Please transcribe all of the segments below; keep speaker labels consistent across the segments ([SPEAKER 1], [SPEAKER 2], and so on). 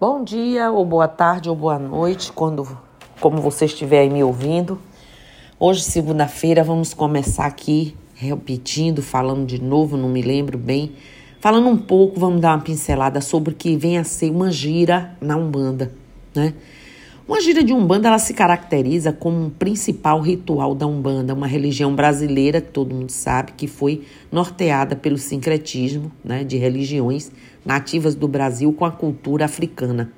[SPEAKER 1] Bom dia, ou boa tarde, ou boa noite, quando como você estiver aí me ouvindo. Hoje, segunda-feira, vamos começar aqui repetindo, falando de novo, não me lembro bem. Falando um pouco, vamos dar uma pincelada sobre o que vem a ser uma gira na Umbanda, né? Uma gira de Umbanda, ela se caracteriza como um principal ritual da Umbanda, uma religião brasileira que todo mundo sabe que foi norteada pelo sincretismo, né, de religiões nativas do Brasil com a cultura africana.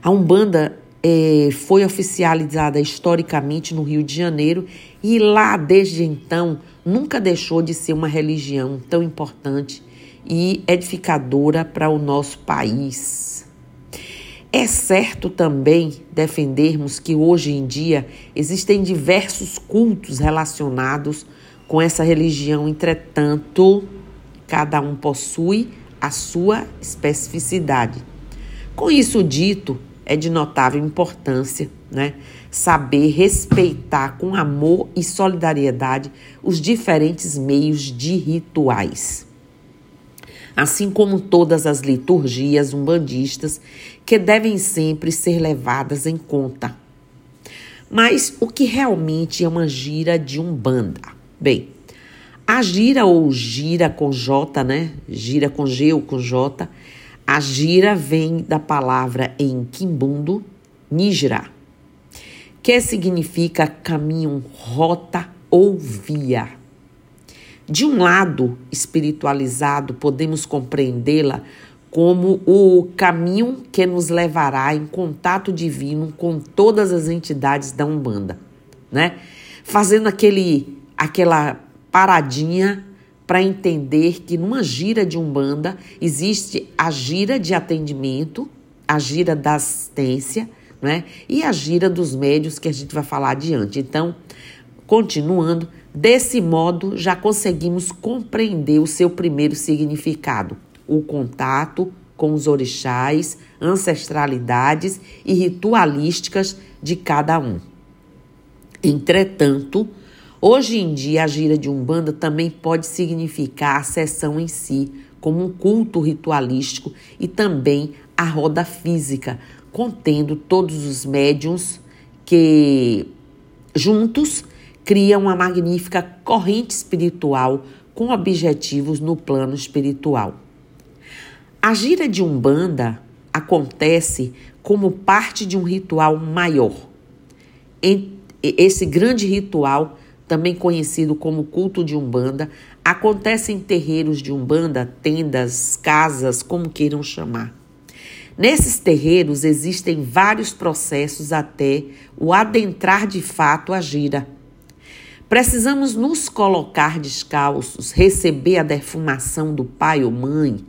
[SPEAKER 1] A Umbanda é, foi oficializada historicamente no Rio de Janeiro e lá, desde então, nunca deixou de ser uma religião tão importante e edificadora para o nosso país. É certo também defendermos que hoje em dia existem diversos cultos relacionados com essa religião, entretanto, cada um possui a sua especificidade. Com isso dito, é de notável importância né, saber respeitar com amor e solidariedade os diferentes meios de rituais. Assim como todas as liturgias umbandistas que devem sempre ser levadas em conta. Mas o que realmente é uma gira de umbanda? Bem, a gira ou gira com J, né? Gira com G ou com J. A gira vem da palavra em quimbundo, nijra, que significa caminho, rota ou via. De um lado espiritualizado, podemos compreendê-la como o caminho que nos levará em contato divino com todas as entidades da Umbanda, né? Fazendo aquele aquela paradinha para entender que numa gira de umbanda existe a gira de atendimento, a gira da assistência, né? E a gira dos médios que a gente vai falar adiante. Então, continuando, desse modo já conseguimos compreender o seu primeiro significado, o contato com os orixás, ancestralidades e ritualísticas de cada um. Entretanto, Hoje em dia, a gira de Umbanda também pode significar a sessão em si, como um culto ritualístico, e também a roda física, contendo todos os médiums que juntos criam uma magnífica corrente espiritual com objetivos no plano espiritual. A gira de Umbanda acontece como parte de um ritual maior. Esse grande ritual também conhecido como culto de Umbanda, acontece em terreiros de Umbanda, tendas, casas, como queiram chamar. Nesses terreiros existem vários processos até o adentrar de fato a gira. Precisamos nos colocar descalços, receber a defumação do pai ou mãe,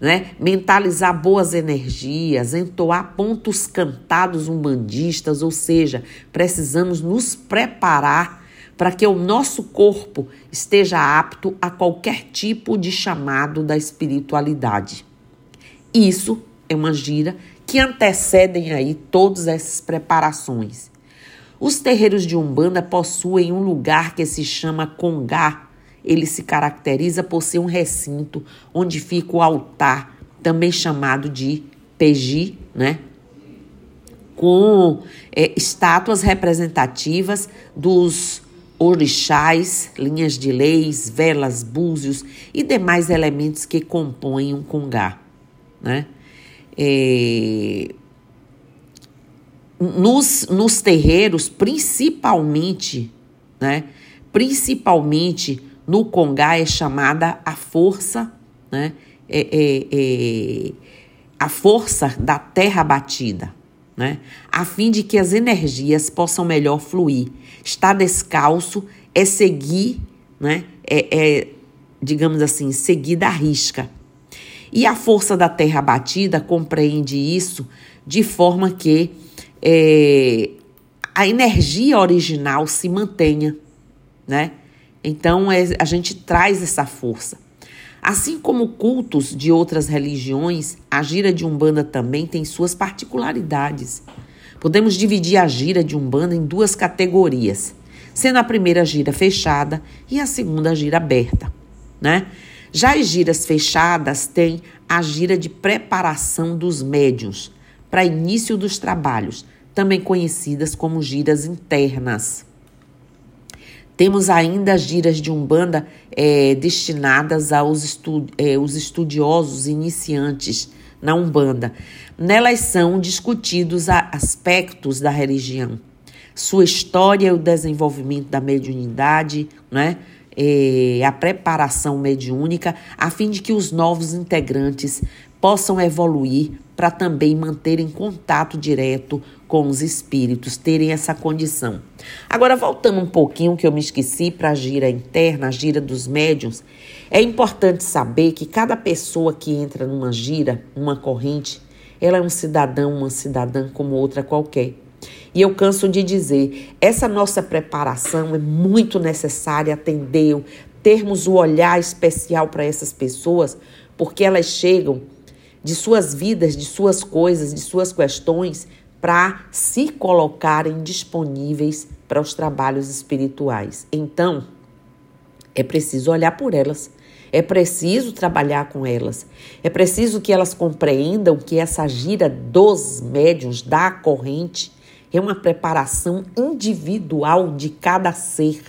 [SPEAKER 1] né? mentalizar boas energias, entoar pontos cantados umbandistas, ou seja, precisamos nos preparar para que o nosso corpo esteja apto a qualquer tipo de chamado da espiritualidade. Isso é uma gira que antecedem aí todas essas preparações. Os terreiros de Umbanda possuem um lugar que se chama Congá. Ele se caracteriza por ser um recinto onde fica o altar, também chamado de Peji, né? Com é, estátuas representativas dos orixás, linhas de leis, velas, búzios e demais elementos que compõem um congá. Né? É... Nos, nos terreiros, principalmente, né? principalmente no congá é chamada a força, né? É, é, é, a força da terra batida né? A fim de que as energias possam melhor fluir. Estar descalço é seguir, né? É, é digamos assim, seguir da risca. E a força da terra batida compreende isso de forma que é, a energia original se mantenha, né? Então é, a gente traz essa força. Assim como cultos de outras religiões, a gira de Umbanda também tem suas particularidades. Podemos dividir a gira de Umbanda em duas categorias, sendo a primeira gira fechada e a segunda gira aberta, né? Já as giras fechadas têm a gira de preparação dos médiuns para início dos trabalhos, também conhecidas como giras internas. Temos ainda as giras de Umbanda é, destinadas aos estu é, os estudiosos iniciantes na Umbanda. Nelas são discutidos aspectos da religião, sua história e o desenvolvimento da mediunidade, né? É, a preparação mediúnica, a fim de que os novos integrantes possam evoluir para também manterem contato direto com os espíritos, terem essa condição. Agora, voltando um pouquinho, que eu me esqueci para a gira interna, a gira dos médiums, é importante saber que cada pessoa que entra numa gira, numa corrente, ela é um cidadão, uma cidadã como outra qualquer. E eu canso de dizer, essa nossa preparação é muito necessária atender, termos o olhar especial para essas pessoas, porque elas chegam de suas vidas, de suas coisas, de suas questões, para se colocarem disponíveis para os trabalhos espirituais. Então, é preciso olhar por elas, é preciso trabalhar com elas, é preciso que elas compreendam que essa gira dos médiuns, da corrente, é uma preparação individual de cada ser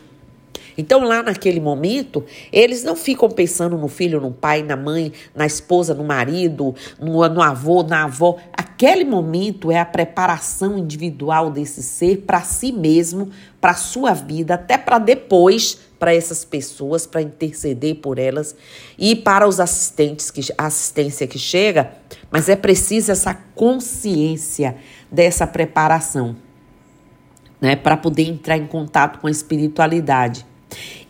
[SPEAKER 1] então, lá naquele momento, eles não ficam pensando no filho, no pai, na mãe, na esposa, no marido, no, no avô, na avó. Aquele momento é a preparação individual desse ser para si mesmo, para sua vida, até para depois, para essas pessoas, para interceder por elas e para os assistentes, que, a assistência que chega. Mas é preciso essa consciência dessa preparação. Né, para poder entrar em contato com a espiritualidade.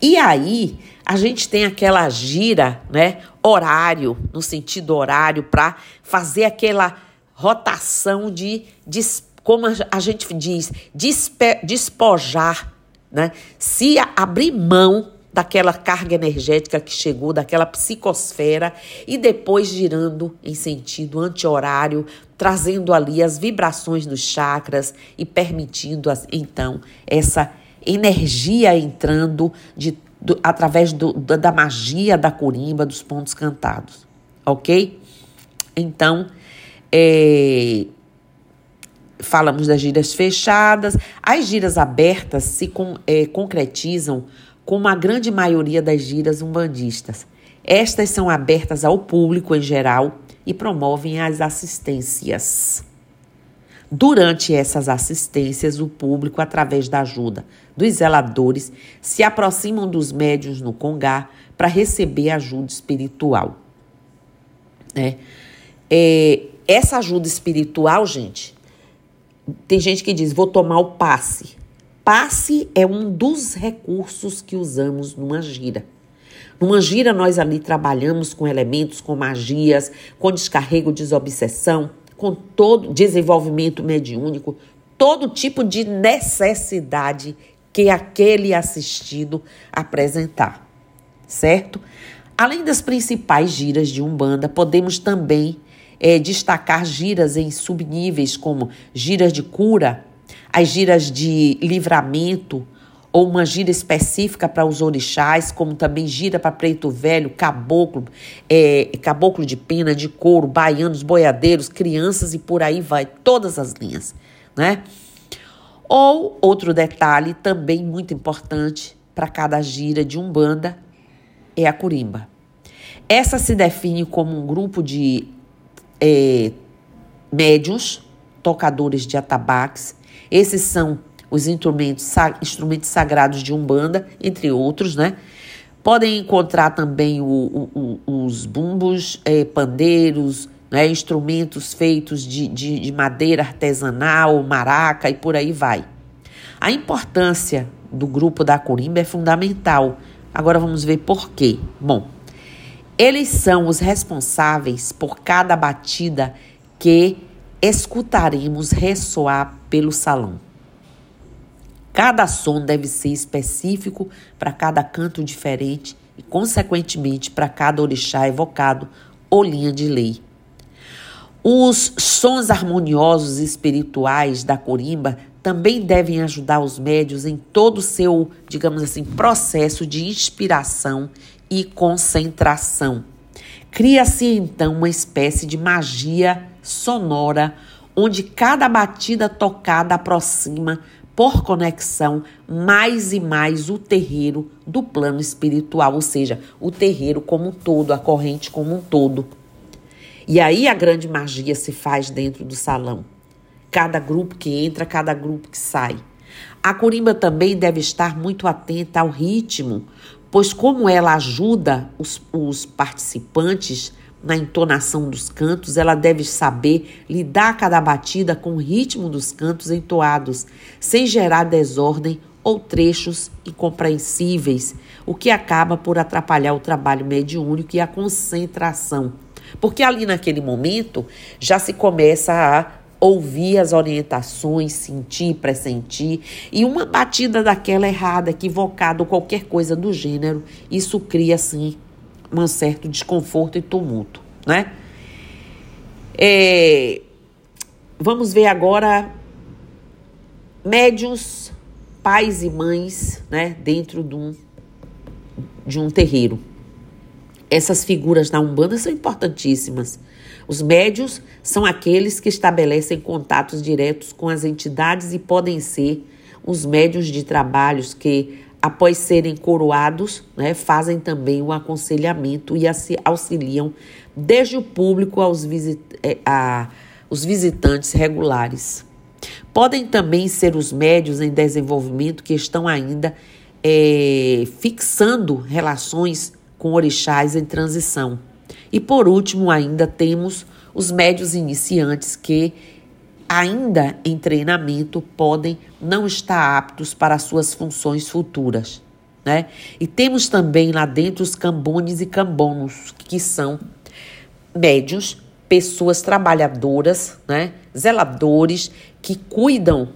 [SPEAKER 1] E aí, a gente tem aquela gira, né, horário, no sentido horário, para fazer aquela rotação de, de como a gente diz, despe, despojar, né? Se abrir mão daquela carga energética que chegou, daquela psicosfera, e depois girando em sentido anti-horário, trazendo ali as vibrações dos chakras e permitindo, então, essa energia entrando de, do, através do, da magia da corimba, dos pontos cantados, ok? Então, é, falamos das giras fechadas, as giras abertas se com, é, concretizam como a grande maioria das giras umbandistas. Estas são abertas ao público em geral e promovem as assistências. Durante essas assistências, o público, através da ajuda dos zeladores, se aproximam dos médios no Congá para receber ajuda espiritual. É. É, essa ajuda espiritual, gente, tem gente que diz: vou tomar o passe. Passe é um dos recursos que usamos numa gira. Numa gira, nós ali trabalhamos com elementos, com magias, com descarrego, desobsessão com todo desenvolvimento mediúnico, todo tipo de necessidade que aquele assistido apresentar, certo? Além das principais giras de Umbanda, podemos também é, destacar giras em subníveis, como giras de cura, as giras de livramento, ou uma gira específica para os orixás, como também gira para preto velho, caboclo, é, caboclo de pena, de couro, baianos, boiadeiros, crianças e por aí vai, todas as linhas, né? Ou outro detalhe também muito importante para cada gira de umbanda é a curimba. Essa se define como um grupo de é, médios, tocadores de atabaques. Esses são os instrumentos, instrumentos sagrados de Umbanda, entre outros, né? Podem encontrar também o, o, o, os bumbos, é, pandeiros, né? instrumentos feitos de, de, de madeira artesanal, maraca e por aí vai. A importância do grupo da Corimba é fundamental. Agora vamos ver por quê. Bom, eles são os responsáveis por cada batida que escutaremos ressoar pelo salão. Cada som deve ser específico para cada canto diferente e, consequentemente, para cada orixá evocado ou linha de lei. Os sons harmoniosos e espirituais da corimba também devem ajudar os médios em todo o seu, digamos assim, processo de inspiração e concentração. Cria-se então uma espécie de magia sonora onde cada batida tocada aproxima por conexão mais e mais o terreiro do plano espiritual, ou seja, o terreiro como um todo, a corrente como um todo. E aí a grande magia se faz dentro do salão. Cada grupo que entra, cada grupo que sai. A corimba também deve estar muito atenta ao ritmo, pois, como ela ajuda os, os participantes na entonação dos cantos, ela deve saber lidar cada batida com o ritmo dos cantos entoados, sem gerar desordem ou trechos incompreensíveis, o que acaba por atrapalhar o trabalho mediúnico e a concentração. Porque ali naquele momento já se começa a ouvir as orientações, sentir, pressentir, e uma batida daquela errada, equivocada ou qualquer coisa do gênero, isso cria assim um certo desconforto e tumulto, né? É, vamos ver agora médios, pais e mães, né, dentro de um, de um terreiro. Essas figuras na Umbanda são importantíssimas. Os médios são aqueles que estabelecem contatos diretos com as entidades e podem ser os médios de trabalhos que após serem coroados, né, fazem também o aconselhamento e auxiliam desde o público aos visit é, a, os visitantes regulares. Podem também ser os médios em desenvolvimento que estão ainda é, fixando relações com orixás em transição. E por último, ainda temos os médios iniciantes que ainda em treinamento, podem não estar aptos para suas funções futuras. Né? E temos também lá dentro os cambones e cambonos, que são médios, pessoas trabalhadoras, né? zeladores, que cuidam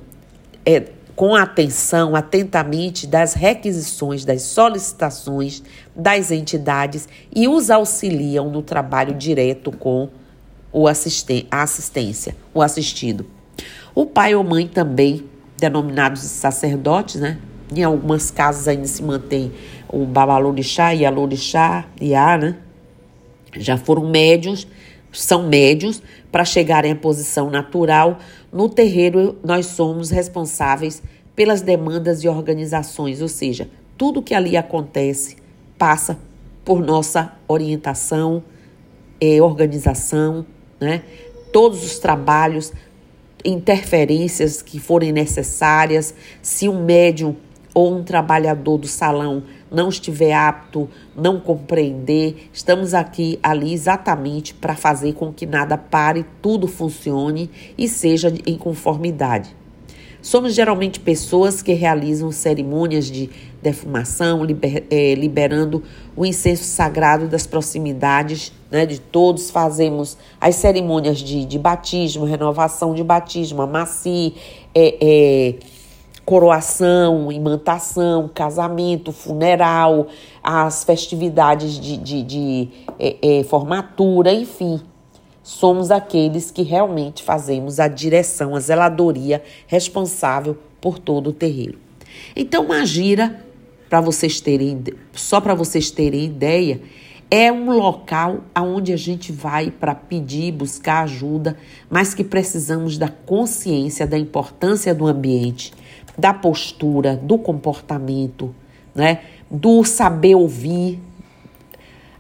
[SPEAKER 1] é, com atenção, atentamente, das requisições, das solicitações das entidades e os auxiliam no trabalho direto com o assisten a assistência, o assistido. O pai ou mãe também, denominados sacerdotes, né? Em algumas casas ainda se mantém o babalorixá e a lorixá, a, né? Já foram médios, são médios para chegarem à posição natural. No terreiro, nós somos responsáveis pelas demandas e organizações, ou seja, tudo que ali acontece passa por nossa orientação, eh, organização, né? Todos os trabalhos, interferências que forem necessárias, se um médium ou um trabalhador do salão não estiver apto, não compreender, estamos aqui ali exatamente para fazer com que nada pare, tudo funcione e seja em conformidade. Somos geralmente pessoas que realizam cerimônias de defumação, liber, é, liberando o incenso sagrado das proximidades né, de todos. Fazemos as cerimônias de, de batismo, renovação de batismo, amaci, é, é, coroação, imantação, casamento, funeral, as festividades de, de, de formatura, enfim somos aqueles que realmente fazemos a direção, a zeladoria responsável por todo o terreiro. Então, Magira, para vocês terem, só para vocês terem ideia, é um local aonde a gente vai para pedir, buscar ajuda, mas que precisamos da consciência da importância do ambiente, da postura, do comportamento, né? Do saber ouvir.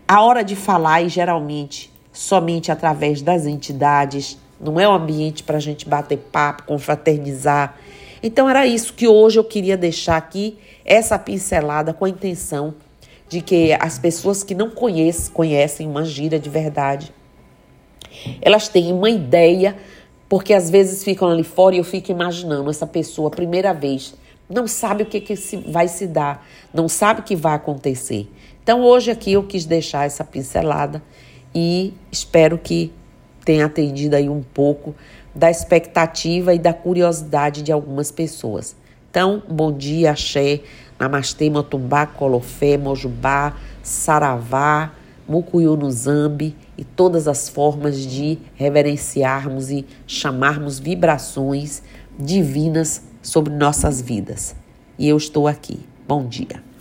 [SPEAKER 1] A hora de falar e geralmente somente através das entidades, não é um ambiente para a gente bater papo, confraternizar. Então era isso que hoje eu queria deixar aqui, essa pincelada com a intenção de que as pessoas que não conhecem, conhecem uma gira de verdade, elas têm uma ideia, porque às vezes ficam ali fora e eu fico imaginando essa pessoa, primeira vez, não sabe o que, que vai se dar, não sabe o que vai acontecer. Então hoje aqui eu quis deixar essa pincelada e espero que tenha atendido aí um pouco da expectativa e da curiosidade de algumas pessoas. Então, bom dia, axé, namastê, motumbá, colofé, mojubá, saravá, mucuyu no zambi e todas as formas de reverenciarmos e chamarmos vibrações divinas sobre nossas vidas. E eu estou aqui. Bom dia.